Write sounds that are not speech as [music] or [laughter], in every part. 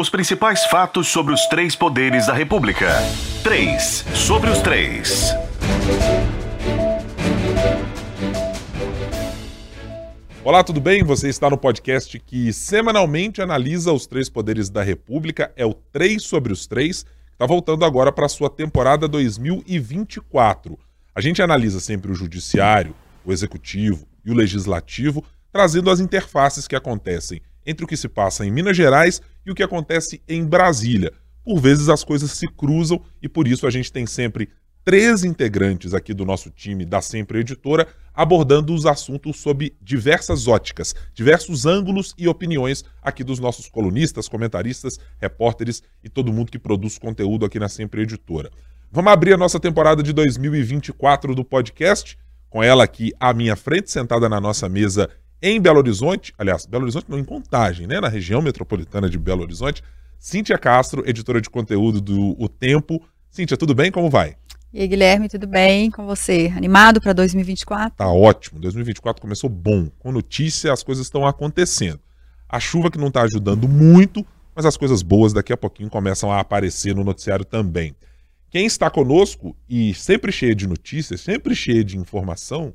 Os principais fatos sobre os três poderes da República. 3. Sobre os três. Olá, tudo bem? Você está no podcast que semanalmente analisa os três poderes da República. É o 3 sobre os três. Está voltando agora para a sua temporada 2024. A gente analisa sempre o judiciário, o executivo e o legislativo, trazendo as interfaces que acontecem entre o que se passa em Minas Gerais e o que acontece em Brasília. Por vezes as coisas se cruzam e por isso a gente tem sempre três integrantes aqui do nosso time da Sempre Editora abordando os assuntos sob diversas óticas, diversos ângulos e opiniões aqui dos nossos colunistas, comentaristas, repórteres e todo mundo que produz conteúdo aqui na Sempre Editora. Vamos abrir a nossa temporada de 2024 do podcast, com ela aqui à minha frente, sentada na nossa mesa em Belo Horizonte, aliás, Belo Horizonte não em Contagem, né, na região metropolitana de Belo Horizonte, Cíntia Castro, editora de conteúdo do O Tempo. Cíntia, tudo bem? Como vai? E aí, Guilherme, tudo bem com você? Animado para 2024? Tá ótimo. 2024 começou bom. Com notícia, as coisas estão acontecendo. A chuva que não está ajudando muito, mas as coisas boas daqui a pouquinho começam a aparecer no noticiário também. Quem está conosco e sempre cheia de notícias, sempre cheia de informação,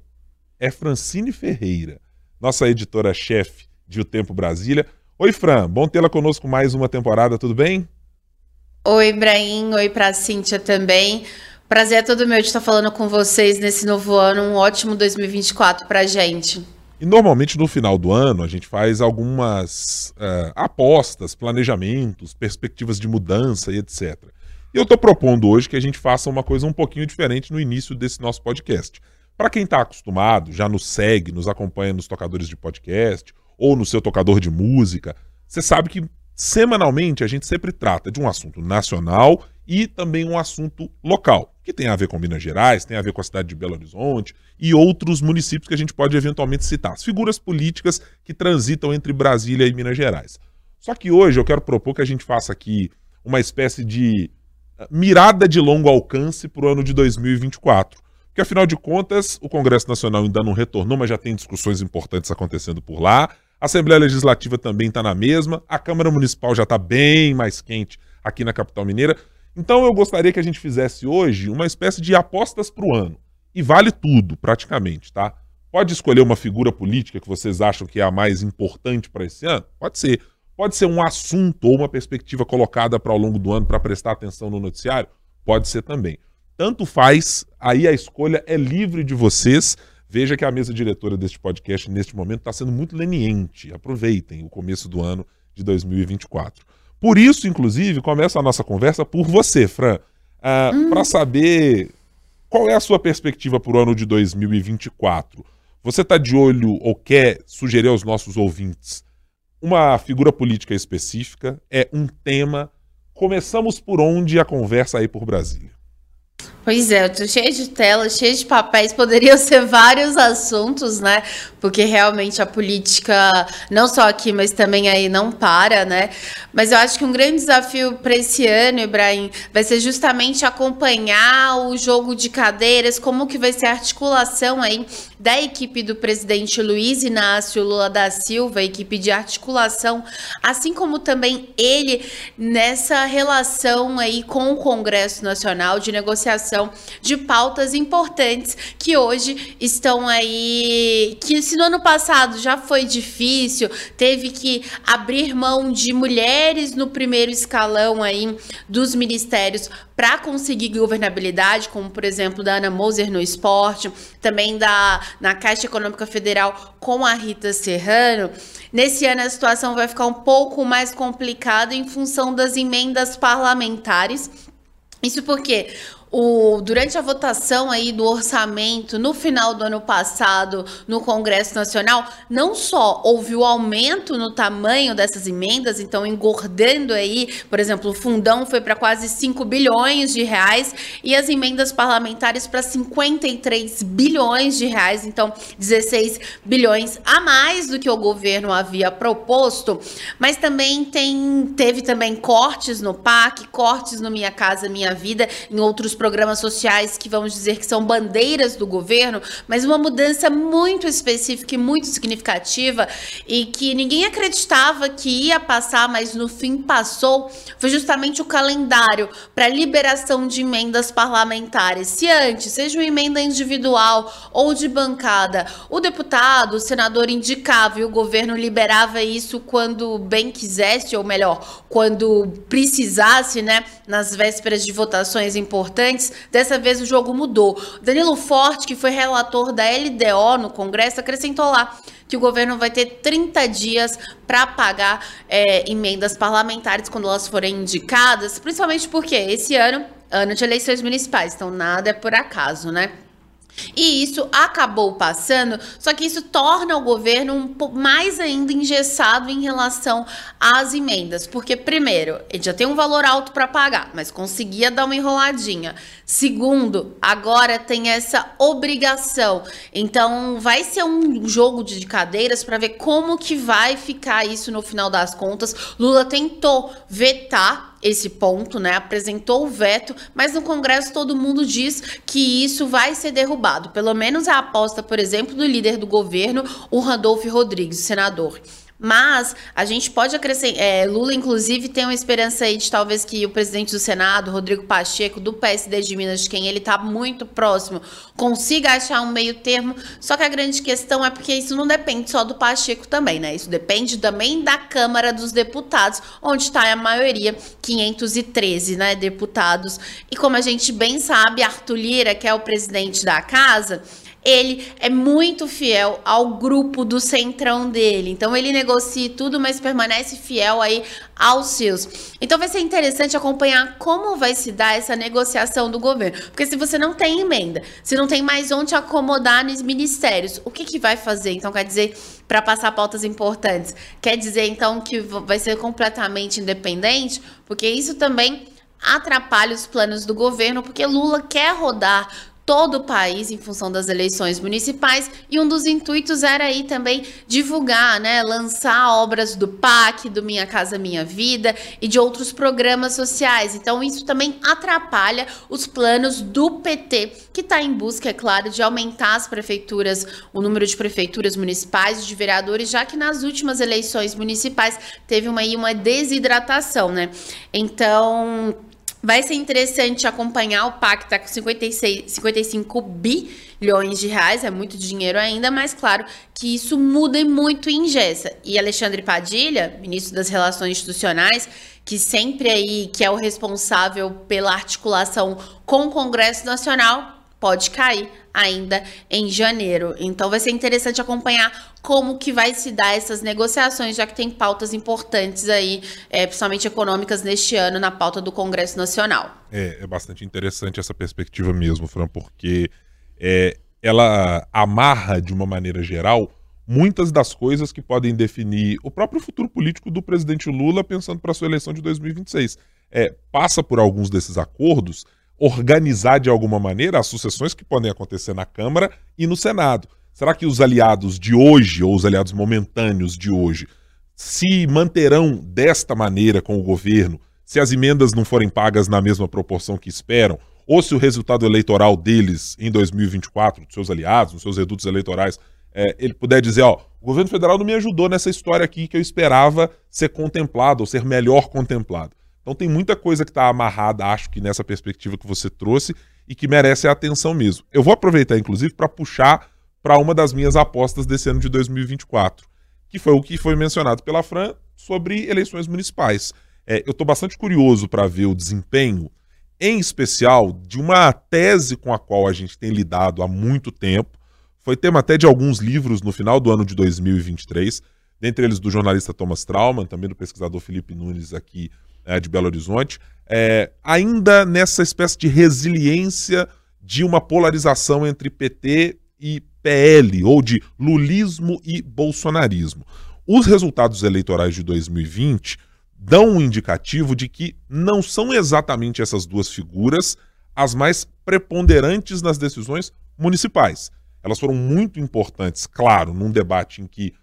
é Francine Ferreira, nossa editora-chefe de O Tempo Brasília. Oi, Fran, bom tê-la conosco mais uma temporada, tudo bem? Oi, Ibrahim, oi para a Cíntia também. Prazer é todo meu de estar falando com vocês nesse novo ano. Um ótimo 2024 para a gente. E normalmente no final do ano a gente faz algumas uh, apostas, planejamentos, perspectivas de mudança e etc. E eu estou propondo hoje que a gente faça uma coisa um pouquinho diferente no início desse nosso podcast. Para quem está acostumado, já nos segue, nos acompanha nos tocadores de podcast ou no seu tocador de música, você sabe que semanalmente a gente sempre trata de um assunto nacional e também um assunto local, que tem a ver com Minas Gerais, tem a ver com a cidade de Belo Horizonte e outros municípios que a gente pode eventualmente citar, as figuras políticas que transitam entre Brasília e Minas Gerais. Só que hoje eu quero propor que a gente faça aqui uma espécie de eh, mirada de longo alcance para o ano de 2024. Porque, afinal de contas, o Congresso Nacional ainda não retornou, mas já tem discussões importantes acontecendo por lá. A Assembleia Legislativa também está na mesma. A Câmara Municipal já está bem mais quente aqui na capital mineira. Então eu gostaria que a gente fizesse hoje uma espécie de apostas para o ano. E vale tudo, praticamente, tá? Pode escolher uma figura política que vocês acham que é a mais importante para esse ano? Pode ser. Pode ser um assunto ou uma perspectiva colocada para ao longo do ano para prestar atenção no noticiário? Pode ser também. Tanto faz, aí a escolha é livre de vocês. Veja que a mesa diretora deste podcast, neste momento, está sendo muito leniente. Aproveitem o começo do ano de 2024. Por isso, inclusive, começa a nossa conversa por você, Fran, uh, hum. para saber qual é a sua perspectiva para o ano de 2024. Você está de olho ou quer sugerir aos nossos ouvintes uma figura política específica? É um tema? Começamos por onde a conversa aí por Brasília? Pois é, eu tô cheia de telas, cheia de papéis, poderiam [laughs] ser vários assuntos, né? Porque realmente a política, não só aqui, mas também aí não para, né? Mas eu acho que um grande desafio para esse ano, Ibrahim, vai ser justamente acompanhar o jogo de cadeiras, como que vai ser a articulação aí da equipe do presidente Luiz Inácio Lula da Silva, equipe de articulação, assim como também ele nessa relação aí com o Congresso Nacional de negociação de pautas importantes que hoje estão aí, que se no ano passado já foi difícil, teve que abrir mão de mulheres no primeiro escalão aí dos ministérios para conseguir governabilidade, como por exemplo da Ana Moser no esporte, também da na Caixa Econômica Federal com a Rita Serrano. Nesse ano a situação vai ficar um pouco mais complicada em função das emendas parlamentares. Isso porque o, durante a votação aí do orçamento no final do ano passado no Congresso Nacional, não só houve o aumento no tamanho dessas emendas, então engordando aí, por exemplo, o fundão foi para quase 5 bilhões de reais e as emendas parlamentares para 53 bilhões de reais, então 16 bilhões a mais do que o governo havia proposto, mas também tem teve também cortes no PAC, cortes no Minha Casa Minha Vida, em outros programas sociais que vamos dizer que são bandeiras do governo, mas uma mudança muito específica e muito significativa e que ninguém acreditava que ia passar, mas no fim passou, foi justamente o calendário para liberação de emendas parlamentares. Se antes, seja uma emenda individual ou de bancada, o deputado, o senador indicava e o governo liberava isso quando bem quisesse, ou melhor, quando precisasse, né, nas vésperas de votações importantes, dessa vez o jogo mudou. Danilo Forte, que foi relator da LDO no Congresso, acrescentou lá que o governo vai ter 30 dias para pagar é, emendas parlamentares quando elas forem indicadas, principalmente porque esse ano, ano de eleições municipais, então nada é por acaso, né? E isso acabou passando, só que isso torna o governo um mais ainda engessado em relação às emendas, porque primeiro, ele já tem um valor alto para pagar, mas conseguia dar uma enroladinha. Segundo, agora tem essa obrigação. Então, vai ser um jogo de cadeiras para ver como que vai ficar isso no final das contas. Lula tentou vetar esse ponto, né? Apresentou o veto, mas no Congresso todo mundo diz que isso vai ser derrubado. Pelo menos a aposta, por exemplo, do líder do governo, o Randolfo Rodrigues, senador. Mas a gente pode acrescentar. É, Lula, inclusive, tem uma esperança aí de talvez que o presidente do Senado, Rodrigo Pacheco, do PSD de Minas, de quem ele está muito próximo, consiga achar um meio termo. Só que a grande questão é porque isso não depende só do Pacheco também, né? Isso depende também da Câmara dos Deputados, onde está a maioria, 513 né, deputados. E como a gente bem sabe, Arthur Lira, que é o presidente da casa ele é muito fiel ao grupo do centrão dele. Então ele negocia tudo, mas permanece fiel aí aos seus. Então vai ser interessante acompanhar como vai se dar essa negociação do governo. Porque se você não tem emenda, se não tem mais onde acomodar nos ministérios, o que, que vai fazer? Então quer dizer, para passar pautas importantes, quer dizer então que vai ser completamente independente? Porque isso também atrapalha os planos do governo, porque Lula quer rodar todo o país em função das eleições municipais e um dos intuitos era aí também divulgar, né, lançar obras do PAC, do Minha Casa Minha Vida e de outros programas sociais. Então isso também atrapalha os planos do PT, que está em busca, é claro, de aumentar as prefeituras, o número de prefeituras municipais, de vereadores, já que nas últimas eleições municipais teve uma, uma desidratação, né? Então Vai ser interessante acompanhar o PAC, está com 56, 55 bilhões de reais, é muito dinheiro ainda, mas claro que isso muda muito em ingessa. E Alexandre Padilha, ministro das Relações Institucionais, que sempre aí que é o responsável pela articulação com o Congresso Nacional, pode cair ainda em janeiro. Então vai ser interessante acompanhar como que vai se dar essas negociações, já que tem pautas importantes aí, é, principalmente econômicas neste ano na pauta do Congresso Nacional. É, é bastante interessante essa perspectiva mesmo, Fran, porque é, ela amarra de uma maneira geral muitas das coisas que podem definir o próprio futuro político do presidente Lula pensando para sua eleição de 2026. É, passa por alguns desses acordos organizar de alguma maneira as sucessões que podem acontecer na Câmara e no Senado. Será que os aliados de hoje, ou os aliados momentâneos de hoje, se manterão desta maneira com o governo, se as emendas não forem pagas na mesma proporção que esperam, ou se o resultado eleitoral deles em 2024, dos seus aliados, dos seus redutos eleitorais, é, ele puder dizer, ó, o governo federal não me ajudou nessa história aqui que eu esperava ser contemplado, ou ser melhor contemplado. Então tem muita coisa que está amarrada, acho que nessa perspectiva que você trouxe e que merece a atenção mesmo. Eu vou aproveitar, inclusive, para puxar para uma das minhas apostas desse ano de 2024, que foi o que foi mencionado pela Fran sobre eleições municipais. É, eu estou bastante curioso para ver o desempenho, em especial, de uma tese com a qual a gente tem lidado há muito tempo. Foi tema até de alguns livros no final do ano de 2023, dentre eles do jornalista Thomas Trauman, também do pesquisador Felipe Nunes aqui é, de Belo Horizonte, é, ainda nessa espécie de resiliência de uma polarização entre PT e PL, ou de lulismo e bolsonarismo. Os resultados eleitorais de 2020 dão um indicativo de que não são exatamente essas duas figuras as mais preponderantes nas decisões municipais. Elas foram muito importantes, claro, num debate em que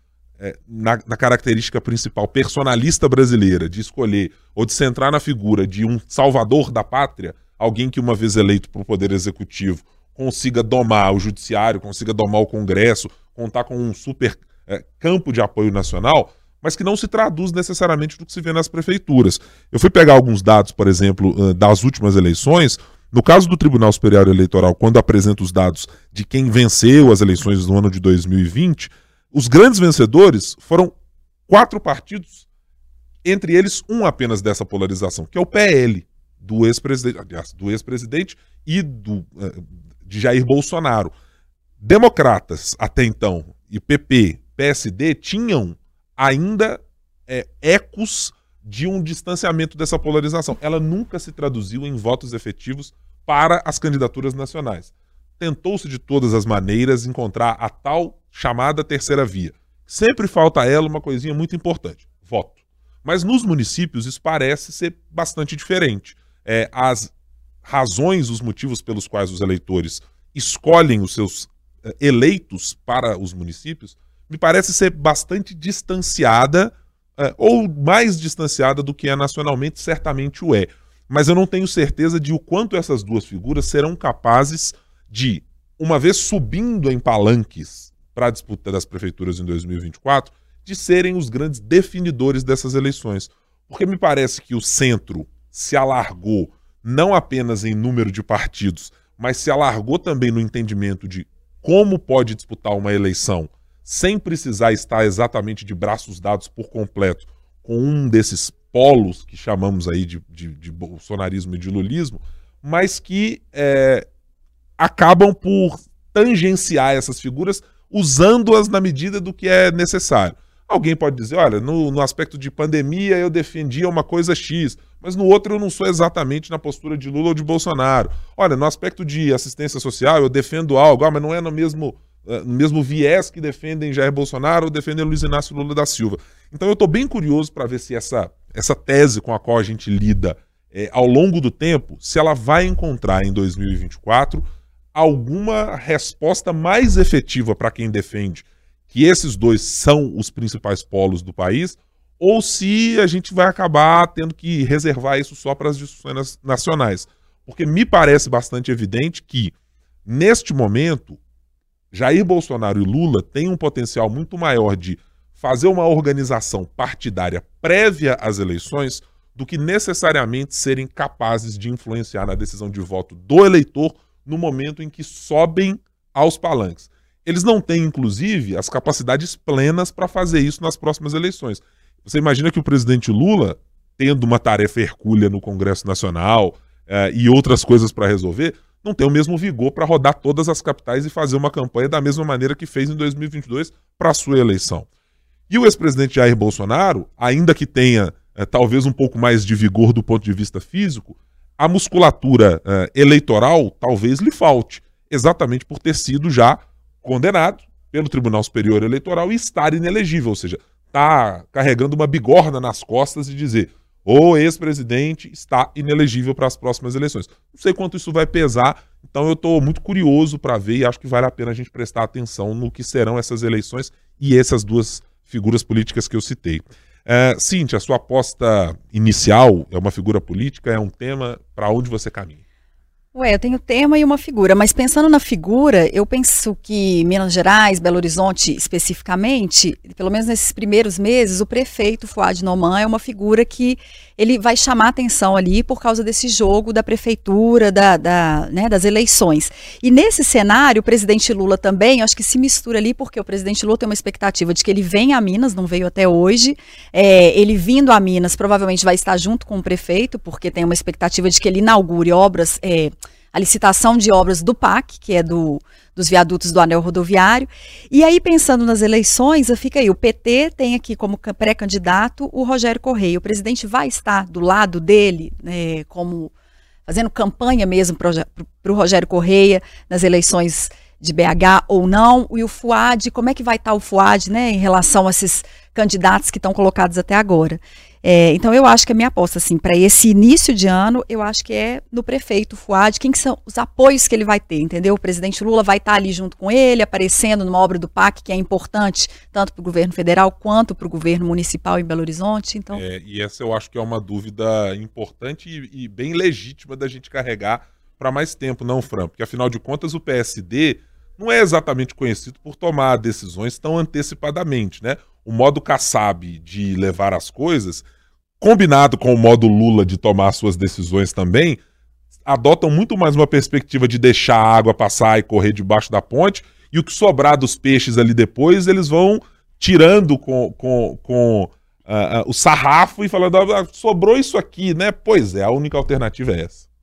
é, na, na, característica principal personalista brasileira de escolher ou de centrar na figura de um salvador da pátria, alguém que, uma vez eleito para o Poder Executivo, consiga domar o Judiciário, consiga domar o Congresso, contar com um super é, campo de apoio nacional, mas que não se traduz necessariamente do que se vê nas prefeituras. Eu fui pegar alguns dados, por exemplo, das últimas eleições. No caso do Tribunal Superior Eleitoral, quando apresenta os dados de quem venceu as eleições no ano de 2020, os grandes vencedores foram quatro partidos, entre eles um apenas dessa polarização, que é o PL, do ex-presidente, aliás, do ex-presidente e do, eh, de Jair Bolsonaro. Democratas, até então, e PP, PSD, tinham ainda é, ecos de um distanciamento dessa polarização. Ela nunca se traduziu em votos efetivos para as candidaturas nacionais. Tentou-se de todas as maneiras encontrar a tal chamada terceira via. Sempre falta a ela uma coisinha muito importante: voto. Mas nos municípios isso parece ser bastante diferente. É, as razões, os motivos pelos quais os eleitores escolhem os seus é, eleitos para os municípios, me parece ser bastante distanciada, é, ou mais distanciada do que é nacionalmente, certamente o é. Mas eu não tenho certeza de o quanto essas duas figuras serão capazes de, uma vez subindo em palanques para a disputa das prefeituras em 2024, de serem os grandes definidores dessas eleições. Porque me parece que o centro se alargou não apenas em número de partidos, mas se alargou também no entendimento de como pode disputar uma eleição sem precisar estar exatamente de braços dados por completo com um desses polos que chamamos aí de, de, de bolsonarismo e de lulismo, mas que é, acabam por tangenciar essas figuras usando-as na medida do que é necessário. Alguém pode dizer, olha, no, no, aspecto de pandemia eu defendia uma coisa X, mas no outro eu não sou exatamente na postura de Lula ou de Bolsonaro. Olha, no aspecto de assistência social eu defendo algo, ah, mas não é no mesmo, eh, no mesmo viés que defendem Jair Bolsonaro ou defendem Luiz Inácio Lula da Silva. Então eu estou bem curioso para ver se essa, essa tese com a qual a gente lida é, ao longo do tempo, se ela vai encontrar em 2024 alguma resposta mais efetiva para quem defende que esses dois são os principais polos do país, ou se a gente vai acabar tendo que reservar isso só para as discussões nacionais. Porque me parece bastante evidente que, neste momento, Jair Bolsonaro e Lula têm um potencial muito maior de fazer uma organização partidária prévia às eleições do que necessariamente serem capazes de influenciar na decisão de voto do eleitor no momento em que sobem aos palanques. Eles não têm, inclusive, as capacidades plenas para fazer isso nas próximas eleições. Você imagina que o presidente Lula, tendo uma tarefa hercúlea no Congresso Nacional eh, e outras coisas para resolver, não tem o mesmo vigor para rodar todas as capitais e fazer uma campanha da mesma maneira que fez em 2022 para a sua eleição. E o ex-presidente Jair Bolsonaro, ainda que tenha eh, talvez um pouco mais de vigor do ponto de vista físico, a musculatura eh, eleitoral talvez lhe falte, exatamente por ter sido já condenado pelo Tribunal Superior Eleitoral e estar inelegível, ou seja, está carregando uma bigorna nas costas e dizer o ex-presidente está inelegível para as próximas eleições. Não sei quanto isso vai pesar, então eu estou muito curioso para ver e acho que vale a pena a gente prestar atenção no que serão essas eleições e essas duas figuras políticas que eu citei. É, Cintia, a sua aposta inicial é uma figura política, é um tema para onde você caminha? Ué, eu tenho tema e uma figura, mas pensando na figura, eu penso que Minas Gerais, Belo Horizonte especificamente, pelo menos nesses primeiros meses, o prefeito Fuad Noman é uma figura que ele vai chamar atenção ali por causa desse jogo da prefeitura, da, da né, das eleições. E nesse cenário, o presidente Lula também, acho que se mistura ali, porque o presidente Lula tem uma expectativa de que ele venha a Minas, não veio até hoje. É, ele vindo a Minas, provavelmente vai estar junto com o prefeito, porque tem uma expectativa de que ele inaugure obras. É, a licitação de obras do PAC, que é do, dos viadutos do anel rodoviário. E aí, pensando nas eleições, fica aí, o PT tem aqui como pré-candidato o Rogério Correia. O presidente vai estar do lado dele, né, como fazendo campanha mesmo para o Rogério Correia nas eleições de BH ou não, e o FUAD, como é que vai estar o FUAD né, em relação a esses candidatos que estão colocados até agora. É, então eu acho que a minha aposta, assim, para esse início de ano, eu acho que é no prefeito Fuad, quem que são os apoios que ele vai ter, entendeu? O presidente Lula vai estar ali junto com ele, aparecendo numa obra do PAC, que é importante tanto para o governo federal quanto para o governo municipal em Belo Horizonte. Então... É, e essa eu acho que é uma dúvida importante e, e bem legítima da gente carregar para mais tempo, não, Fran? Porque afinal de contas o PSD não é exatamente conhecido por tomar decisões tão antecipadamente, né? O modo Kassab de levar as coisas, combinado com o modo Lula de tomar suas decisões também, adotam muito mais uma perspectiva de deixar a água passar e correr debaixo da ponte, e o que sobrar dos peixes ali depois, eles vão tirando com, com, com uh, uh, o sarrafo e falando, ah, sobrou isso aqui, né? Pois é, a única alternativa é essa.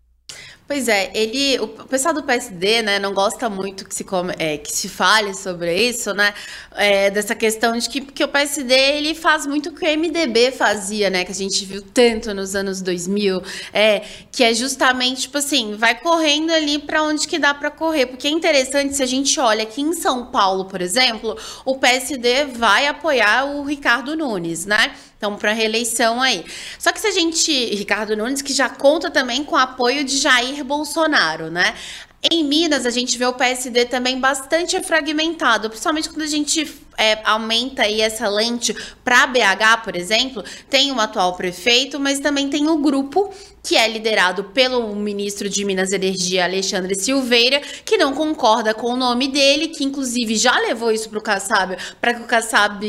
Pois é, ele, o pessoal do PSD, né, não gosta muito que se, come, é, que se fale sobre isso, né, é, dessa questão de que, que o PSD ele faz muito o que o MDB fazia, né, que a gente viu tanto nos anos 2000, é, que é justamente, tipo assim, vai correndo ali para onde que dá para correr, porque é interessante se a gente olha aqui em São Paulo, por exemplo, o PSD vai apoiar o Ricardo Nunes, né, então, para reeleição aí. Só que se a gente. Ricardo Nunes, que já conta também com o apoio de Jair Bolsonaro, né? Em Minas, a gente vê o PSD também bastante fragmentado, principalmente quando a gente é, aumenta aí essa lente para BH, por exemplo, tem o atual prefeito, mas também tem o grupo que é liderado pelo ministro de Minas e Energia, Alexandre Silveira, que não concorda com o nome dele, que inclusive já levou isso para o Kassab, para que o Kassab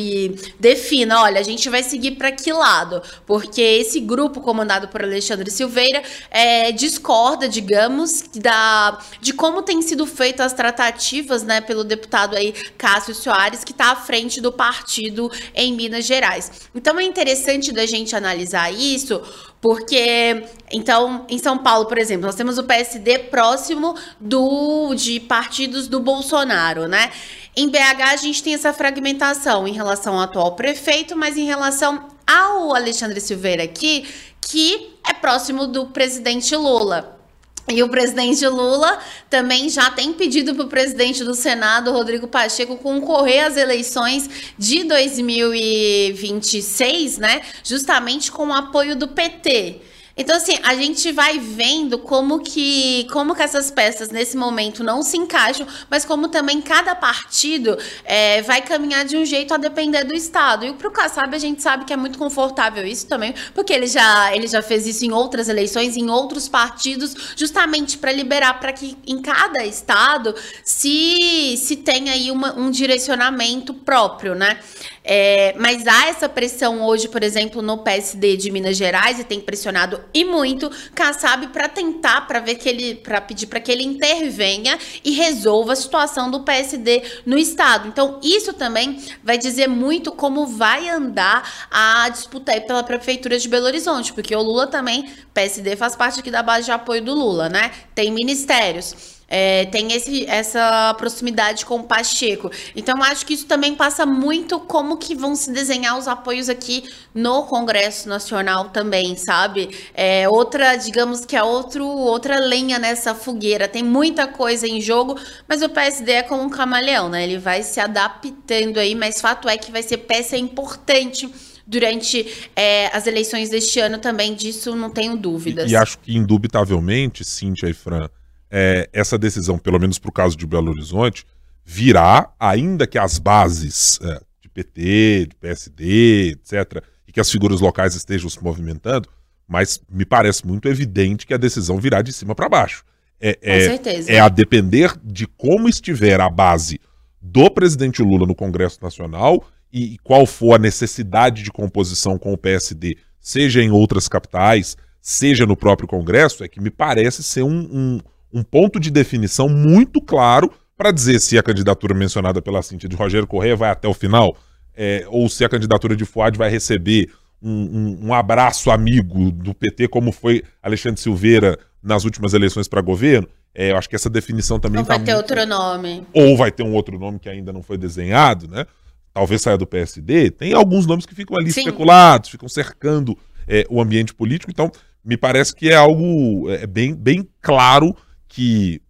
defina, olha, a gente vai seguir para que lado? Porque esse grupo comandado por Alexandre Silveira é, discorda, digamos, da, de como têm sido feitas as tratativas, né, pelo deputado aí Cássio Soares, que está à frente do partido em Minas Gerais. Então é interessante da gente analisar isso, porque, então, em São Paulo, por exemplo, nós temos o PSD próximo do de partidos do Bolsonaro, né? Em BH, a gente tem essa fragmentação em relação ao atual prefeito, mas em relação ao Alexandre Silveira aqui, que é próximo do presidente Lula. E o presidente Lula também já tem pedido para o presidente do Senado, Rodrigo Pacheco, concorrer às eleições de 2026, né? Justamente com o apoio do PT. Então, assim, a gente vai vendo como que, como que essas peças nesse momento não se encaixam, mas como também cada partido é, vai caminhar de um jeito a depender do Estado. E o Kassab, a gente sabe que é muito confortável isso também, porque ele já, ele já fez isso em outras eleições, em outros partidos, justamente para liberar para que em cada Estado se, se tenha aí uma, um direcionamento próprio, né? É, mas há essa pressão hoje, por exemplo, no PSD de Minas Gerais, e tem pressionado e muito Kassab para tentar, para ver que ele, para pedir para que ele intervenha e resolva a situação do PSD no estado. Então, isso também vai dizer muito como vai andar a disputa aí pela prefeitura de Belo Horizonte, porque o Lula também, PSD faz parte aqui da base de apoio do Lula, né? Tem ministérios é, tem esse, essa proximidade com o Pacheco. Então, acho que isso também passa muito como que vão se desenhar os apoios aqui no Congresso Nacional também, sabe? É outra, digamos que é outro, outra lenha nessa fogueira. Tem muita coisa em jogo, mas o PSD é como um camaleão, né? Ele vai se adaptando aí, mas fato é que vai ser peça importante durante é, as eleições deste ano também, disso não tenho dúvidas. E, e acho que, indubitavelmente, Cíntia e Fran, é, essa decisão, pelo menos para o caso de Belo Horizonte, virá, ainda que as bases é, de PT, de PSD, etc., e que as figuras locais estejam se movimentando, mas me parece muito evidente que a decisão virá de cima para baixo. É, Com é, certeza. É a depender de como estiver a base do presidente Lula no Congresso Nacional e qual for a necessidade de composição com o PSD, seja em outras capitais, seja no próprio Congresso, é que me parece ser um, um, um ponto de definição muito claro para dizer se a candidatura mencionada pela Cintia de Rogério Correia vai até o final, é, ou se a candidatura de Fuad vai receber um, um, um, abraço amigo do PT, como foi Alexandre Silveira nas últimas eleições para governo. É, eu acho que essa definição também Ou tá vai ter muito... outro nome. Ou vai ter um outro nome que ainda não foi desenhado, né? Talvez saia do PSD. Tem alguns nomes que ficam ali Sim. especulados, ficam cercando é, o ambiente político. Então, me parece que é algo é, bem, bem claro que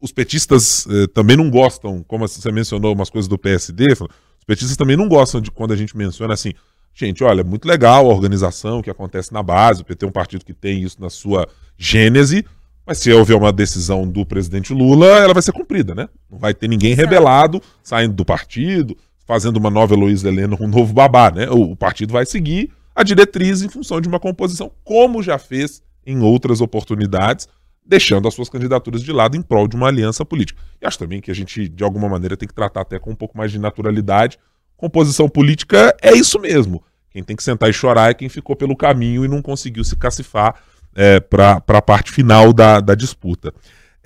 os petistas eh, também não gostam, como você mencionou umas coisas do PSD, os petistas também não gostam de quando a gente menciona assim, gente, olha, muito legal a organização que acontece na base, o PT é um partido que tem isso na sua gênese, mas se houver uma decisão do presidente Lula, ela vai ser cumprida, né? Não vai ter ninguém rebelado saindo do partido, fazendo uma nova Heloísa Helena, um novo babá, né? O, o partido vai seguir a diretriz em função de uma composição, como já fez em outras oportunidades, deixando as suas candidaturas de lado em prol de uma aliança política. E acho também que a gente, de alguma maneira, tem que tratar até com um pouco mais de naturalidade. Composição política é isso mesmo. Quem tem que sentar e chorar é quem ficou pelo caminho e não conseguiu se cacifar é, para a parte final da, da disputa.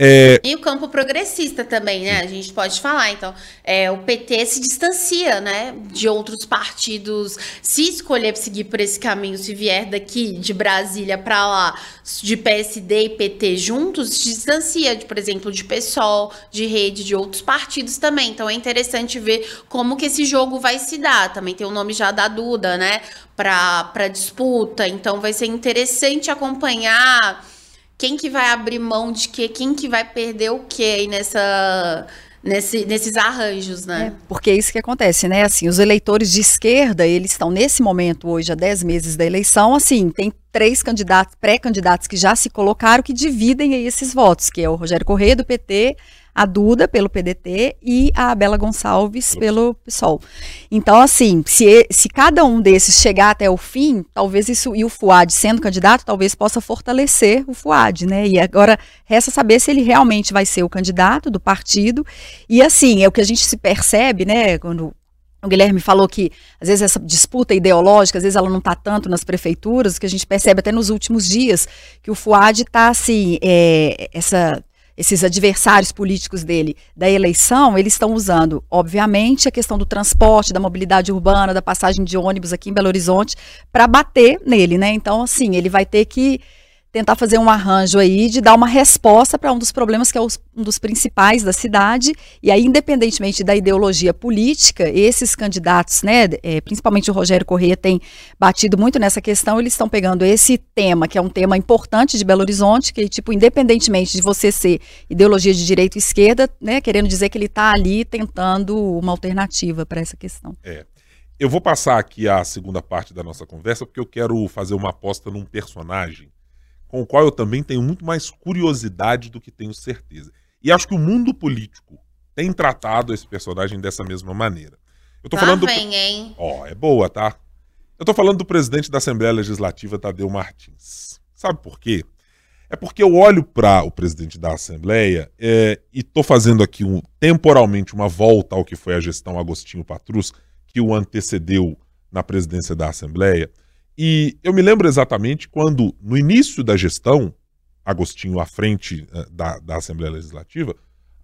É... E o campo progressista também, né? A gente pode falar. Então, é, o PT se distancia, né, de outros partidos. Se escolher seguir por esse caminho, se vier daqui de Brasília para lá, de PSD e PT juntos, se distancia, de, por exemplo, de PSOL, de rede, de outros partidos também. Então, é interessante ver como que esse jogo vai se dar. Também tem o nome já da Duda, né, para disputa. Então, vai ser interessante acompanhar quem que vai abrir mão de quê, quem que vai perder o quê aí nessa nesse, nesses arranjos, né? É, porque é isso que acontece, né? Assim, os eleitores de esquerda, eles estão nesse momento hoje, há 10 meses da eleição, assim, tem três candidatos, pré-candidatos que já se colocaram que dividem aí esses votos, que é o Rogério Corrêa do PT, a Duda pelo PDT e a Bela Gonçalves pelo PSOL. Então, assim, se, se cada um desses chegar até o fim, talvez isso, e o Fuad sendo candidato, talvez possa fortalecer o Fuad, né? E agora resta saber se ele realmente vai ser o candidato do partido. E assim, é o que a gente se percebe, né, quando o Guilherme falou que, às vezes, essa disputa ideológica, às vezes ela não está tanto nas prefeituras, que a gente percebe até nos últimos dias, que o Fuad está, assim, é, essa esses adversários políticos dele da eleição, eles estão usando, obviamente, a questão do transporte, da mobilidade urbana, da passagem de ônibus aqui em Belo Horizonte, para bater nele, né? Então, assim, ele vai ter que tentar fazer um arranjo aí de dar uma resposta para um dos problemas que é os, um dos principais da cidade. E aí, independentemente da ideologia política, esses candidatos, né, é, principalmente o Rogério Corrêa, tem batido muito nessa questão. Eles estão pegando esse tema, que é um tema importante de Belo Horizonte, que, tipo, independentemente de você ser ideologia de direita ou esquerda, né, querendo dizer que ele está ali tentando uma alternativa para essa questão. É. Eu vou passar aqui a segunda parte da nossa conversa, porque eu quero fazer uma aposta num personagem com o qual eu também tenho muito mais curiosidade do que tenho certeza. E acho que o mundo político tem tratado esse personagem dessa mesma maneira. Eu tô Lá falando vem, do... hein? Ó, oh, é boa, tá? Eu tô falando do presidente da Assembleia Legislativa, Tadeu Martins. Sabe por quê? É porque eu olho para o presidente da Assembleia é, e tô fazendo aqui um, temporalmente uma volta ao que foi a gestão Agostinho Patrus, que o antecedeu na presidência da Assembleia. E eu me lembro exatamente quando, no início da gestão, Agostinho à frente uh, da, da Assembleia Legislativa,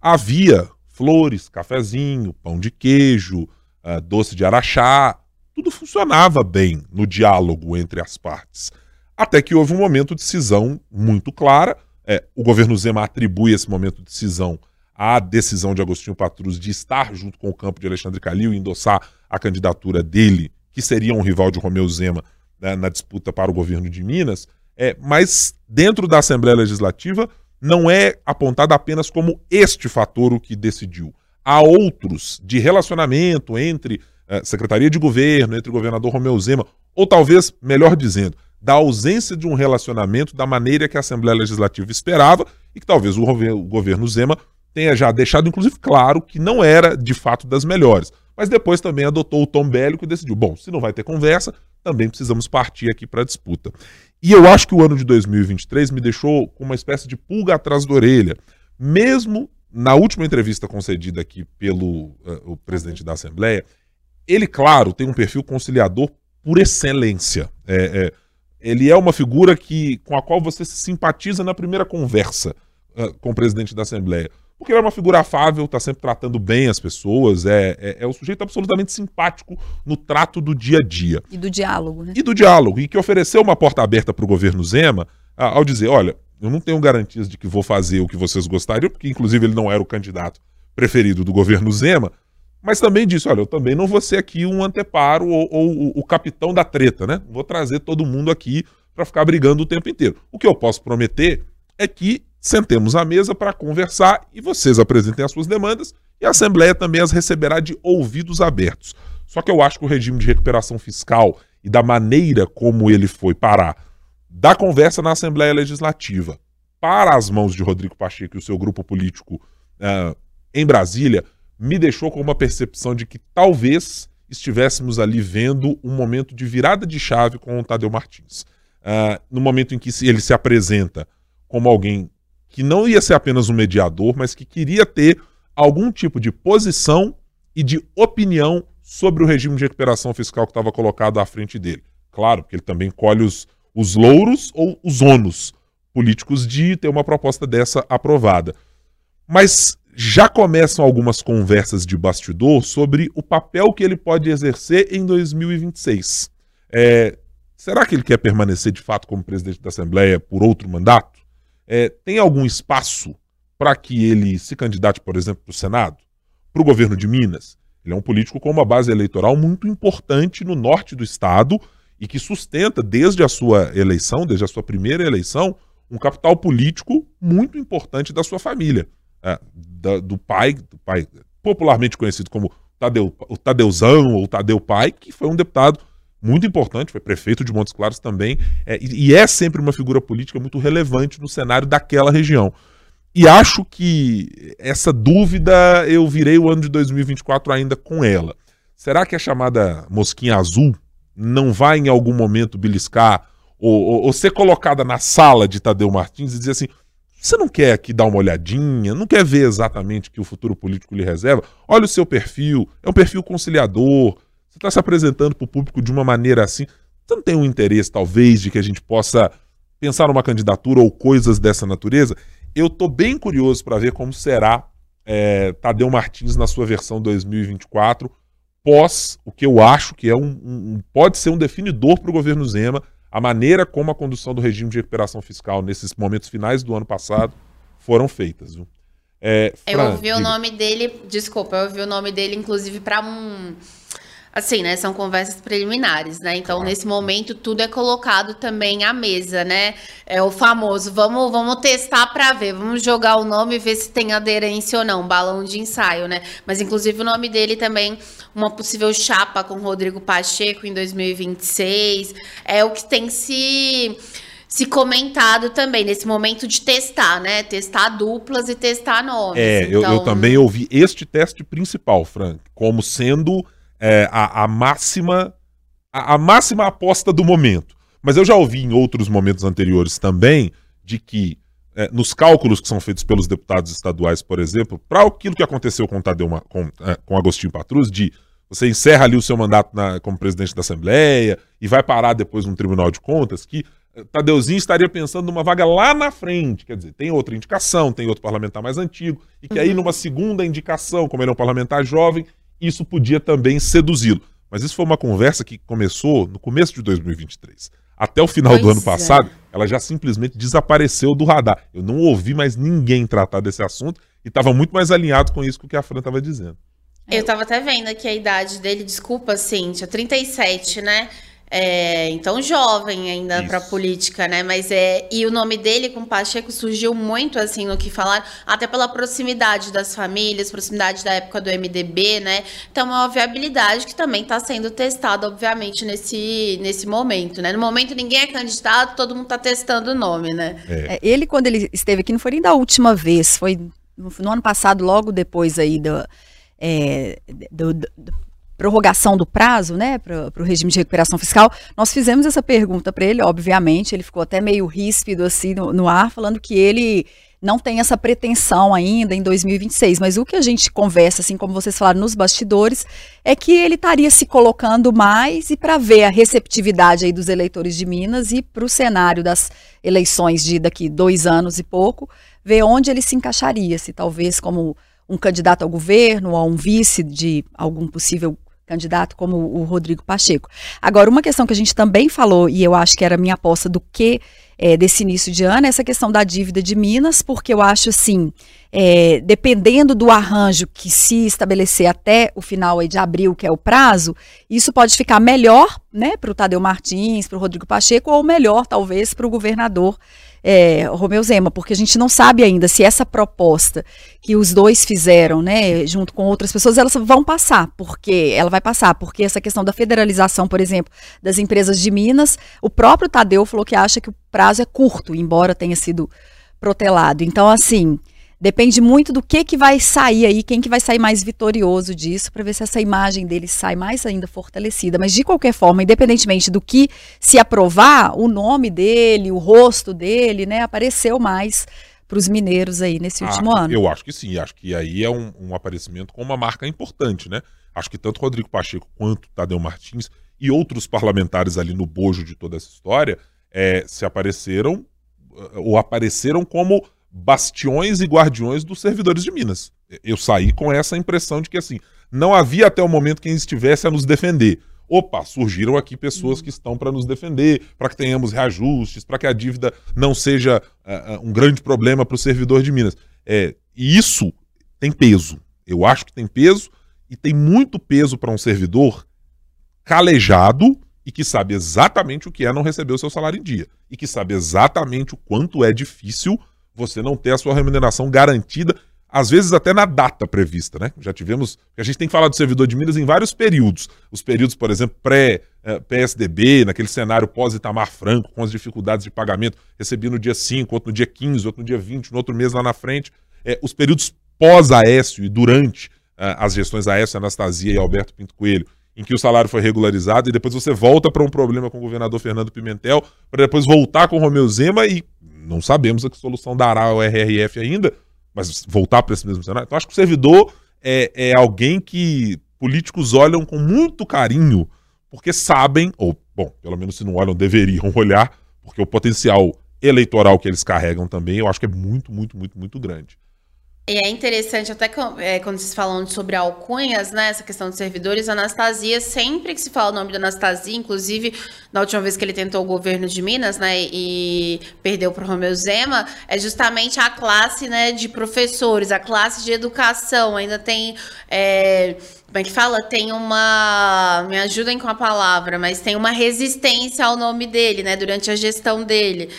havia flores, cafezinho, pão de queijo, uh, doce de araxá, tudo funcionava bem no diálogo entre as partes. Até que houve um momento de cisão muito clara. É, o governo Zema atribui esse momento de cisão à decisão de Agostinho Patrus de estar junto com o campo de Alexandre Calil e endossar a candidatura dele, que seria um rival de Romeu Zema, né, na disputa para o governo de Minas, é, mas dentro da Assembleia Legislativa não é apontado apenas como este fator o que decidiu. Há outros de relacionamento entre é, Secretaria de Governo, entre o governador Romeu Zema, ou talvez, melhor dizendo, da ausência de um relacionamento da maneira que a Assembleia Legislativa esperava e que talvez o, o governo Zema tenha já deixado, inclusive, claro que não era de fato das melhores. Mas depois também adotou o tom bélico e decidiu: bom, se não vai ter conversa, também precisamos partir aqui para a disputa. E eu acho que o ano de 2023 me deixou com uma espécie de pulga atrás da orelha. Mesmo na última entrevista concedida aqui pelo uh, o presidente da Assembleia, ele, claro, tem um perfil conciliador por excelência. É, é, ele é uma figura que, com a qual você se simpatiza na primeira conversa uh, com o presidente da Assembleia. Porque ele é uma figura afável, está sempre tratando bem as pessoas, é, é, é um sujeito absolutamente simpático no trato do dia a dia. E do diálogo, né? E do diálogo, e que ofereceu uma porta aberta para o governo Zema ao dizer: olha, eu não tenho garantias de que vou fazer o que vocês gostariam, porque inclusive ele não era o candidato preferido do governo Zema, mas também disse: olha, eu também não vou ser aqui um anteparo ou, ou o capitão da treta, né? Vou trazer todo mundo aqui para ficar brigando o tempo inteiro. O que eu posso prometer é que Sentemos à mesa para conversar e vocês apresentem as suas demandas e a Assembleia também as receberá de ouvidos abertos. Só que eu acho que o regime de recuperação fiscal e da maneira como ele foi parar da conversa na Assembleia Legislativa para as mãos de Rodrigo Pacheco e o seu grupo político uh, em Brasília, me deixou com uma percepção de que talvez estivéssemos ali vendo um momento de virada de chave com o Tadeu Martins. Uh, no momento em que ele se apresenta como alguém que não ia ser apenas um mediador, mas que queria ter algum tipo de posição e de opinião sobre o regime de recuperação fiscal que estava colocado à frente dele. Claro, porque ele também colhe os, os louros ou os ônus políticos de ter uma proposta dessa aprovada. Mas já começam algumas conversas de bastidor sobre o papel que ele pode exercer em 2026. É, será que ele quer permanecer de fato como presidente da Assembleia por outro mandato? É, tem algum espaço para que ele se candidate, por exemplo, para o Senado? Para o governo de Minas? Ele é um político com uma base eleitoral muito importante no norte do estado e que sustenta, desde a sua eleição, desde a sua primeira eleição, um capital político muito importante da sua família. É, da, do pai, do pai popularmente conhecido como Tadeu, o Tadeuzão ou Tadeu Pai, que foi um deputado muito importante, foi prefeito de Montes Claros também, é, e, é sempre uma figura política muito relevante no cenário daquela região. E acho que essa dúvida eu virei o ano de 2024 ainda com ela. Será que a chamada mosquinha azul não vai em algum momento beliscar ou, ou, ou ser colocada na sala de Tadeu Martins e dizer assim: você não quer aqui dar uma olhadinha, não quer ver exatamente o que o futuro político lhe reserva? Olha o seu perfil, é um perfil conciliador, você está se apresentando para o público de uma maneira assim. Você não tem um interesse, talvez, de que a gente possa pensar numa candidatura ou coisas dessa natureza? Eu estou bem curioso para ver como será é, Tadeu Martins na sua versão 2024, pós o que eu acho que é um, um pode ser um definidor para o governo Zema a maneira como a condução do regime de recuperação fiscal nesses momentos finais do ano passado foram feitas. Viu? É, Fran, eu ouvi diga. o nome dele, desculpa, eu ouvi o nome dele, inclusive, para um assim, né? São conversas preliminares, né? Então, claro. nesse momento, tudo é colocado também à mesa, né? É o famoso, vamos, vamos testar para ver, vamos jogar o nome e ver se tem aderência ou não, balão de ensaio, né? Mas, inclusive, o nome dele também, uma possível chapa com Rodrigo Pacheco em 2026, é o que tem se se comentado também nesse momento de testar, né? Testar duplas e testar nomes. É, então... eu, eu então também ouvi este teste principal, Frank, como sendo é, a, a, máxima a, a, máxima aposta do momento. Mas eu já ouvi em outros momentos anteriores também de que é, nos cálculos que são feitos pelos deputados estaduais, por exemplo, para aquilo que aconteceu com, Tadeu, com, é, com Agostinho Patrus, de você encerra ali o seu mandato na, como presidente da Assembleia e vai parar depois no Tribunal de Contas, que é, Tadeuzinho estaria pensando numa vaga lá na frente, quer dizer, tem outra indicação, tem outro parlamentar mais antigo, e que aí uhum. numa segunda indicação, como ele é um parlamentar jovem, isso podia também seduzi-lo. Mas isso foi uma conversa que começou no começo de 2023. Até o final pois do ano é. passado, ela já simplesmente desapareceu do radar. Eu não ouvi mais ninguém tratar desse assunto e estava muito mais alinhado com isso que a Fran estava dizendo. Eu estava até vendo aqui a idade dele, desculpa, Cíntia, 37, né? É, então jovem ainda para política, né? Mas é e o nome dele com Pacheco surgiu muito assim no que falaram, até pela proximidade das famílias, proximidade da época do MDB, né? Então é uma viabilidade que também está sendo testada, obviamente, nesse nesse momento, né? No momento ninguém é candidato, todo mundo está testando o nome, né? É. É, ele quando ele esteve aqui não foi nem da última vez, foi no, no ano passado, logo depois aí do, é, do, do prorrogação do prazo, né, para o regime de recuperação fiscal, nós fizemos essa pergunta para ele, obviamente, ele ficou até meio ríspido assim no, no, ar, falando que ele não tem essa pretensão ainda em 2026, mas o que a gente conversa, assim como vocês falaram nos bastidores, é que ele estaria se colocando mais e para ver a receptividade aí dos eleitores de Minas e para o cenário das eleições de daqui dois anos e pouco, ver onde ele se encaixaria, se talvez como um candidato ao governo ou um vice de algum possível candidato como o Rodrigo Pacheco. Agora, uma questão que a gente também falou, e eu acho que era a minha aposta do que é, desse início de ano, é essa questão da dívida de Minas, porque eu acho assim, é, dependendo do arranjo que se estabelecer até o final de abril, que é o prazo, isso pode ficar melhor né, para o Tadeu Martins, para o Rodrigo Pacheco, ou melhor, talvez, para o governador é, Romeu Zema, porque a gente não sabe ainda se essa proposta que os dois fizeram, né, junto com outras pessoas, elas vão passar, porque ela vai passar, porque essa questão da federalização, por exemplo, das empresas de Minas, o próprio Tadeu falou que acha que o prazo é curto, embora tenha sido protelado. Então, assim, Depende muito do que, que vai sair aí, quem que vai sair mais vitorioso disso, para ver se essa imagem dele sai mais ainda fortalecida. Mas de qualquer forma, independentemente do que se aprovar, o nome dele, o rosto dele, né, apareceu mais para os mineiros aí nesse ah, último ano. Eu acho que sim, acho que aí é um, um aparecimento com uma marca importante, né? Acho que tanto Rodrigo Pacheco quanto Tadeu Martins e outros parlamentares ali no bojo de toda essa história é, se apareceram ou apareceram como bastiões e guardiões dos servidores de Minas. Eu saí com essa impressão de que assim, não havia até o momento quem estivesse a nos defender. Opa, surgiram aqui pessoas que estão para nos defender, para que tenhamos reajustes, para que a dívida não seja uh, um grande problema para o servidor de Minas. É, e isso tem peso. Eu acho que tem peso e tem muito peso para um servidor calejado e que sabe exatamente o que é não receber o seu salário em dia e que sabe exatamente o quanto é difícil você não ter a sua remuneração garantida, às vezes até na data prevista, né? Já tivemos. A gente tem que falar do servidor de Minas em vários períodos. Os períodos, por exemplo, pré-PSDB, naquele cenário pós-Itamar Franco, com as dificuldades de pagamento, recebi no dia 5, outro no dia 15, outro no dia 20, no outro mês lá na frente. É, os períodos pós-Aécio e durante uh, as gestões Aécio, Anastasia e Alberto Pinto Coelho, em que o salário foi regularizado, e depois você volta para um problema com o governador Fernando Pimentel, para depois voltar com o Romeu Zema e não sabemos a que solução dará o RRF ainda, mas voltar para esse mesmo cenário. Então, acho que o servidor é, é alguém que políticos olham com muito carinho, porque sabem, ou, bom, pelo menos se não olham, deveriam [laughs] olhar, porque o potencial eleitoral que eles carregam também, eu acho que é muito, muito, muito, muito grande. E é interessante, até é, quando vocês falam sobre alcunhas, né? Essa questão de servidores, Anastasia, sempre que se fala o nome da Anastasia, inclusive na última vez que ele tentou o governo de Minas, né? E perdeu para o Romeu Zema, é justamente a classe né, de professores, a classe de educação. Ainda tem. É, como é que fala? Tem uma. Me ajudem com a palavra, mas tem uma resistência ao nome dele, né? Durante a gestão dele.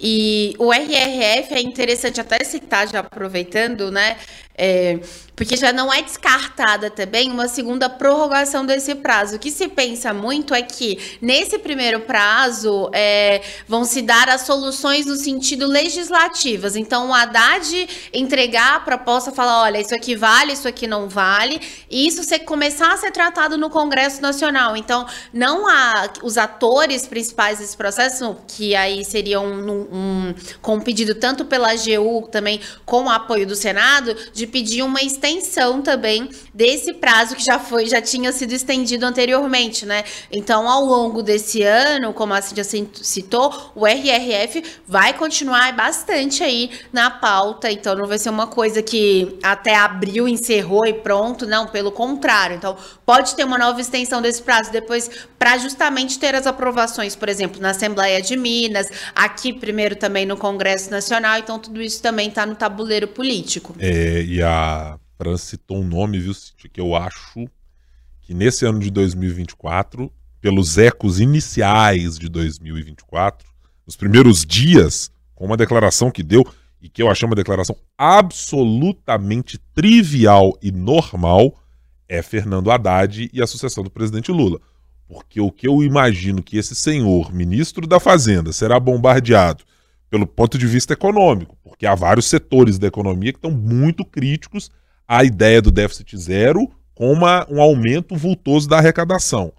E o RRF é interessante até citar, já aproveitando, né? É, porque já não é descartada também uma segunda prorrogação desse prazo. O que se pensa muito é que, nesse primeiro prazo, é, vão se dar as soluções no sentido legislativas. Então, o Haddad entregar a proposta, falar: olha, isso aqui vale, isso aqui não vale, e isso ser, começar a ser tratado no Congresso Nacional. Então, não há os atores principais desse processo, que aí seriam um, um, com um pedido tanto pela AGU também com o apoio do Senado, de pedir uma extensão também desse prazo que já foi, já tinha sido estendido anteriormente, né? Então, ao longo desse ano, como a Cintia citou, o RRF vai continuar bastante aí na pauta, então não vai ser uma coisa que até abril encerrou e pronto, não, pelo contrário. Então, pode ter uma nova extensão desse prazo depois para justamente ter as aprovações, por exemplo, na Assembleia de Minas, aqui primeiro também no Congresso Nacional, então tudo isso também está no tabuleiro político. É, e a Fran citou um nome, viu, que eu acho que nesse ano de 2024, pelos ecos iniciais de 2024, nos primeiros dias, com uma declaração que deu, e que eu achei uma declaração absolutamente trivial e normal, é Fernando Haddad e a sucessão do presidente Lula. Porque o que eu imagino que esse senhor, ministro da Fazenda, será bombardeado pelo ponto de vista econômico, porque há vários setores da economia que estão muito críticos à ideia do déficit zero com uma, um aumento vultoso da arrecadação.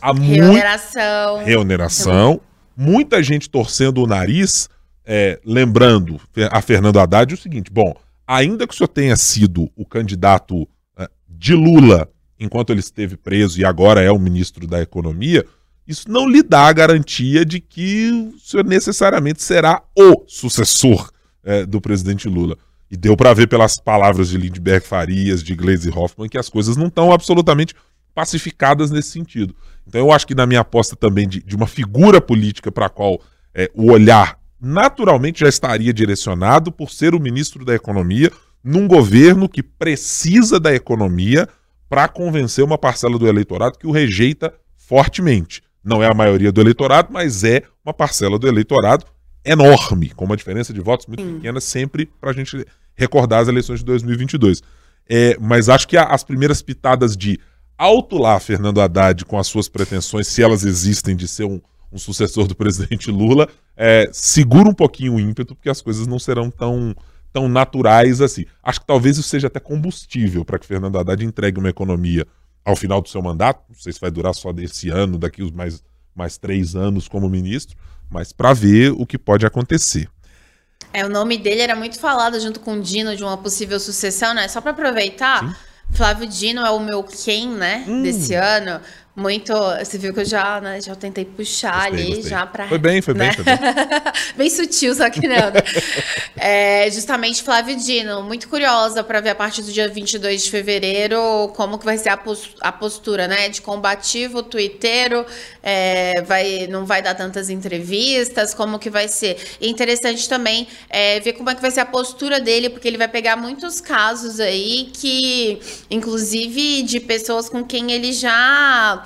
Há reoneração. Reoneração. Muita gente torcendo o nariz, é, lembrando a Fernando Haddad o seguinte: bom, ainda que o senhor tenha sido o candidato é, de Lula enquanto ele esteve preso e agora é o ministro da Economia, isso não lhe dá a garantia de que o senhor necessariamente será o sucessor é, do presidente Lula. E deu para ver pelas palavras de Lindbergh Farias, de Gleisi Hoffmann, que as coisas não estão absolutamente pacificadas nesse sentido. Então eu acho que na minha aposta também de, de uma figura política para a qual é, o olhar naturalmente já estaria direcionado por ser o ministro da Economia num governo que precisa da economia para convencer uma parcela do eleitorado que o rejeita fortemente. Não é a maioria do eleitorado, mas é uma parcela do eleitorado enorme, com uma diferença de votos muito pequena, sempre para a gente recordar as eleições de 2022. É, mas acho que as primeiras pitadas de alto lá Fernando Haddad com as suas pretensões, se elas existem, de ser um, um sucessor do [laughs] presidente Lula, é, segura um pouquinho o ímpeto, porque as coisas não serão tão, tão naturais assim. Acho que talvez isso seja até combustível para que Fernando Haddad entregue uma economia ao final do seu mandato. Não sei se vai durar só desse ano, daqui os mais, mais três anos como ministro, mas para ver o que pode acontecer. É, o nome dele era muito falado junto com o Dino de uma possível sucessão, né? Só para aproveitar, Sim. Flávio Dino é o meu quem, né, hum. desse ano muito. Você viu que eu já, né, já tentei puxar gostei, ali, gostei. já para. Foi bem, foi né? bem. Foi bem. [laughs] bem sutil, só que não. é, justamente Flávio Dino, muito curiosa para ver a partir do dia 22 de fevereiro como que vai ser a postura, né? De combativo, twitteiro, é, vai, não vai dar tantas entrevistas, como que vai ser. E interessante também é, ver como é que vai ser a postura dele, porque ele vai pegar muitos casos aí que, inclusive, de pessoas com quem ele já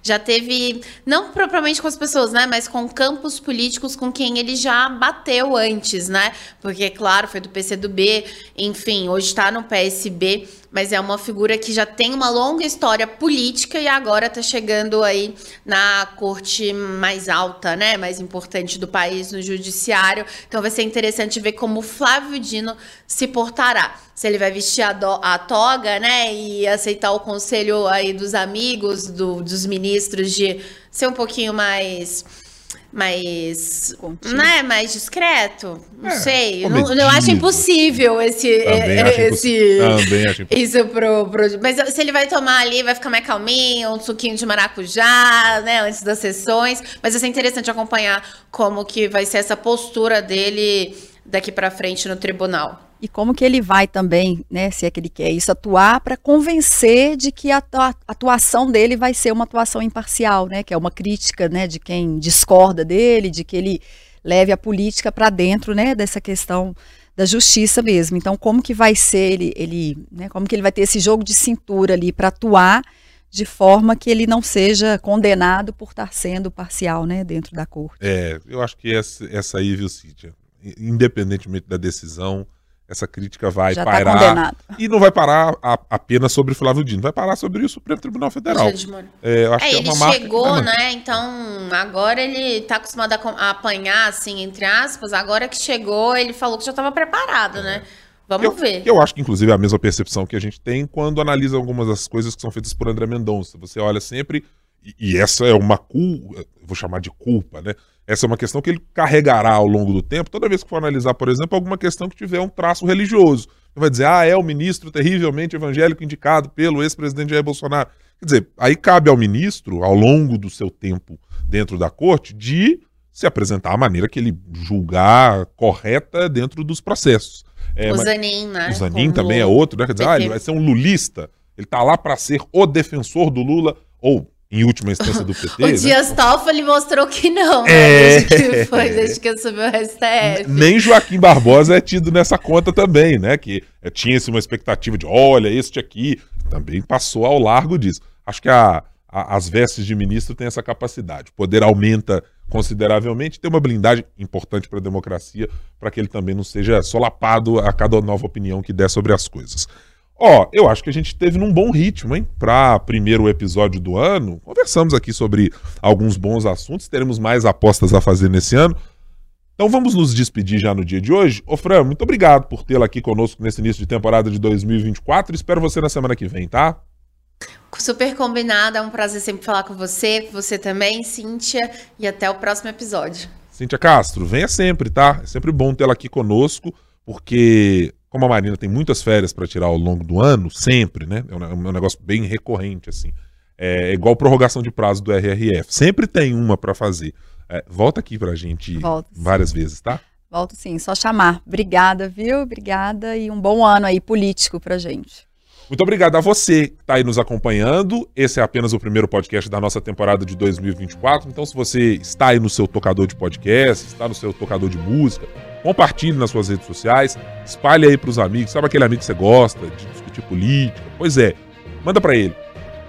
já teve, não propriamente com as pessoas, né, mas com campos políticos com quem ele já bateu antes, né? Porque, claro, foi do PCdoB, enfim, hoje está no PSB, mas é uma figura que já tem uma longa história política e agora está chegando aí na corte mais alta, né, mais importante do país, no judiciário. Então vai ser interessante ver como Flávio Dino se portará se ele vai vestir a, do, a, toga, né, e aceitar o conselho aí dos amigos, do, dos ministros de ser um pouquinho mais mais, né, mais discreto. Não é, sei. Não, eu acho impossível esse Também acho esse Também acho impossível. isso pro, pro mas se ele vai tomar ali, vai ficar mais calminho, um suquinho de maracujá, né, antes das sessões, mas vai ser interessante acompanhar como que vai ser essa postura dele daqui para frente no tribunal e como que ele vai também, né, se é que ele quer isso, atuar para convencer de que a atuação dele vai ser uma atuação imparcial, né, que é uma crítica, né, de quem discorda dele, de que ele leve a política para dentro, né, dessa questão da justiça mesmo. Então, como que vai ser ele, ele né, como que ele vai ter esse jogo de cintura ali para atuar de forma que ele não seja condenado por estar sendo parcial, né, dentro da corte. É, eu acho que essa, essa aí, viu, Cíntia, independentemente da decisão, essa crítica vai Já tá parar. Tá e não vai parar a, apenas sobre Flávio Dino, vai parar sobre o Supremo Tribunal Federal. É, eu acho é, que é ele chegou, né? Então, agora ele está acostumado a, a, apanhar, assim, entre aspas. Agora que chegou, ele falou que já estava preparado, é. né? Vamos eu, ver. Eu acho que, inclusive, é a mesma percepção que a gente tem quando analisa algumas das coisas que são feitas por André Mendonça. Você olha sempre, e, e essa é uma culpa, vou chamar de culpa, né? Essa é uma questão que ele carregará ao longo do tempo, toda vez que for analisar, por exemplo, alguma questão que tiver um traço religioso. Ele vai dizer, ah, é o ministro terrivelmente evangélico indicado pelo ex-presidente Jair Bolsonaro. Quer dizer, aí cabe ao ministro, ao longo do seu tempo dentro da corte, de se apresentar a maneira que ele julgar correta dentro dos processos. É, o Zanin, né? O Zanin também é outro, né? Quer dizer, ah, ele vai ser um lulista, ele tá lá para ser o defensor do Lula, ou em última instância do PT. [laughs] o né? Dias Toffoli mostrou que não, né? É... Desde que foi, [laughs] desde que subiu o STF. Nem Joaquim Barbosa é tido nessa conta também, né? Que é, tinha-se uma expectativa de, olha, este aqui também passou ao largo disso. Acho que a, a, as vestes de ministro têm essa capacidade. O poder aumenta consideravelmente, tem uma blindagem importante para a democracia, para que ele também não seja solapado a cada nova opinião que der sobre as coisas. Ó, eu acho que a gente teve num bom ritmo, hein? Para primeiro episódio do ano, conversamos aqui sobre alguns bons assuntos, teremos mais apostas a fazer nesse ano. Então vamos nos despedir já no dia de hoje. Ô Fran, muito obrigado por tê-la aqui conosco nesse início de temporada de 2024. Espero você na semana que vem, tá? Super combinado, é um prazer sempre falar com você, você também, Cíntia, e até o próximo episódio. Cíntia Castro, venha sempre, tá? É sempre bom tê-la aqui conosco, porque como a Marina tem muitas férias para tirar ao longo do ano, sempre, né? É um, é um negócio bem recorrente, assim. É igual prorrogação de prazo do RRF. Sempre tem uma para fazer. É, volta aqui para a gente Volto, várias sim. vezes, tá? Volto sim, só chamar. Obrigada, viu? Obrigada e um bom ano aí político pra gente. Muito obrigado a você que está aí nos acompanhando. Esse é apenas o primeiro podcast da nossa temporada de 2024. Então, se você está aí no seu tocador de podcast, está no seu tocador de música, Compartilhe nas suas redes sociais, espalhe aí para os amigos. Sabe aquele amigo que você gosta de discutir política? Pois é, manda para ele.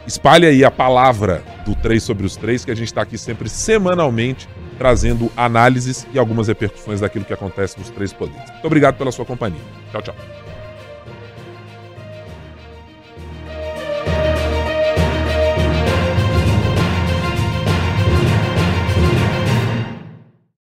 Espalhe aí a palavra do 3 sobre os 3, que a gente está aqui sempre semanalmente trazendo análises e algumas repercussões daquilo que acontece nos três poderes. Muito obrigado pela sua companhia. Tchau, tchau.